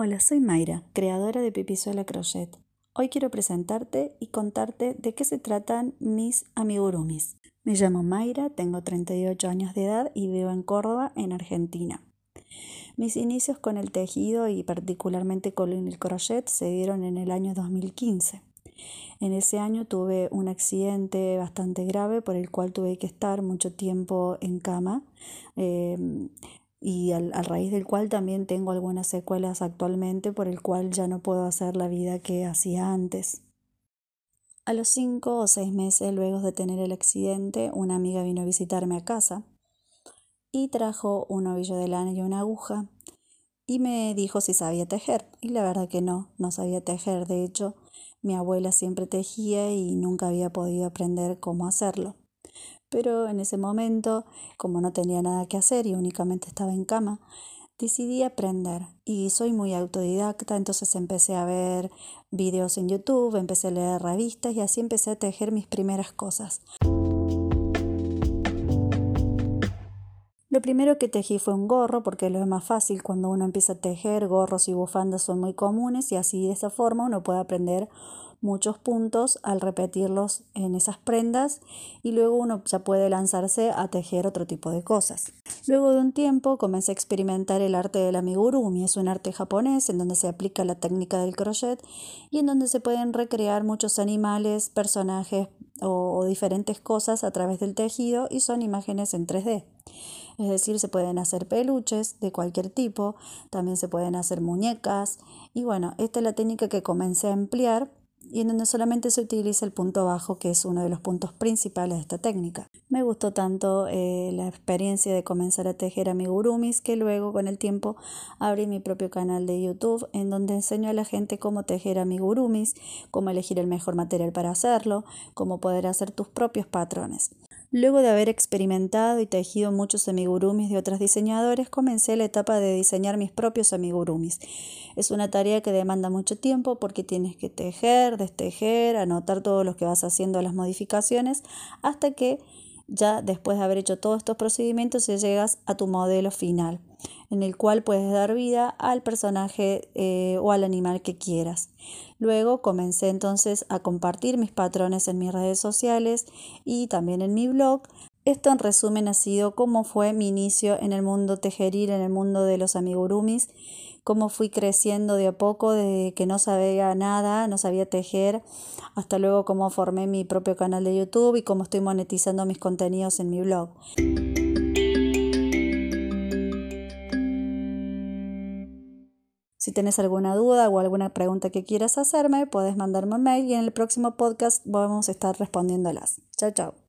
Hola, soy Mayra, creadora de Pipizuela Crochet. Hoy quiero presentarte y contarte de qué se tratan mis amigurumis. Me llamo Mayra, tengo 38 años de edad y vivo en Córdoba, en Argentina. Mis inicios con el tejido y particularmente con el crochet se dieron en el año 2015. En ese año tuve un accidente bastante grave por el cual tuve que estar mucho tiempo en cama em, y al, a raíz del cual también tengo algunas secuelas actualmente por el cual ya no puedo hacer la vida que hacía antes. A los cinco o seis meses luego de tener el accidente, una amiga vino a visitarme a casa y trajo un ovillo de lana y una aguja y me dijo si sabía tejer. Y la verdad que no, no sabía tejer. De hecho, mi abuela siempre tejía y nunca había podido aprender cómo hacerlo. Pero en ese momento, como no tenía nada que hacer y únicamente estaba en cama, decidí aprender y soy muy autodidacta, entonces empecé a ver videos en YouTube, empecé a leer revistas y así empecé a tejer mis primeras cosas. Lo primero que tejí fue un gorro, porque lo es más fácil cuando uno empieza a tejer, gorros y bufandas son muy comunes y así de esa forma uno puede aprender muchos puntos al repetirlos en esas prendas y luego uno ya puede lanzarse a tejer otro tipo de cosas. Luego de un tiempo comencé a experimentar el arte del amigurumi, es un arte japonés en donde se aplica la técnica del crochet y en donde se pueden recrear muchos animales, personajes o, diferentes cosas a través del tejido y son imágenes en 3D. Es decir, se pueden hacer peluches de cualquier tipo, también se pueden hacer muñecas y bueno, esta es la técnica que comencé a emplear y en donde solamente se utiliza el punto bajo, que es uno de los puntos principales de esta técnica. Me gustó tanto eh, la experiencia de comenzar a tejer amigurumis que luego con el tiempo abrí mi propio canal de YouTube en donde enseño a la gente cómo tejer amigurumis, cómo elegir el mejor material para hacerlo, cómo poder hacer tus propios patrones. Luego de haber experimentado y tejido muchos amigurumis de otros diseñadores, comencé la etapa de diseñar mis propios amigurumis. Es una tarea que demanda mucho tiempo porque tienes que tejer, destejer, anotar todo lo que vas haciendo las modificaciones hasta que ya después de haber hecho todos estos procedimientos llegas a tu modelo final en el cual puedes dar vida al personaje eh, o al animal que quieras. Luego comencé entonces a compartir mis patrones en mis redes sociales y también en mi blog. Esto en resumen ha sido cómo fue mi inicio en el mundo tejeril, en el mundo de los amigurumis, cómo fui creciendo de a poco, de que no sabía nada, no sabía tejer, hasta luego cómo formé mi propio canal de YouTube y cómo estoy monetizando mis contenidos en mi blog. Si tienes alguna duda o alguna pregunta que quieras hacerme, puedes mandarme un mail y en el próximo podcast vamos a estar respondiéndolas. Chao, chao.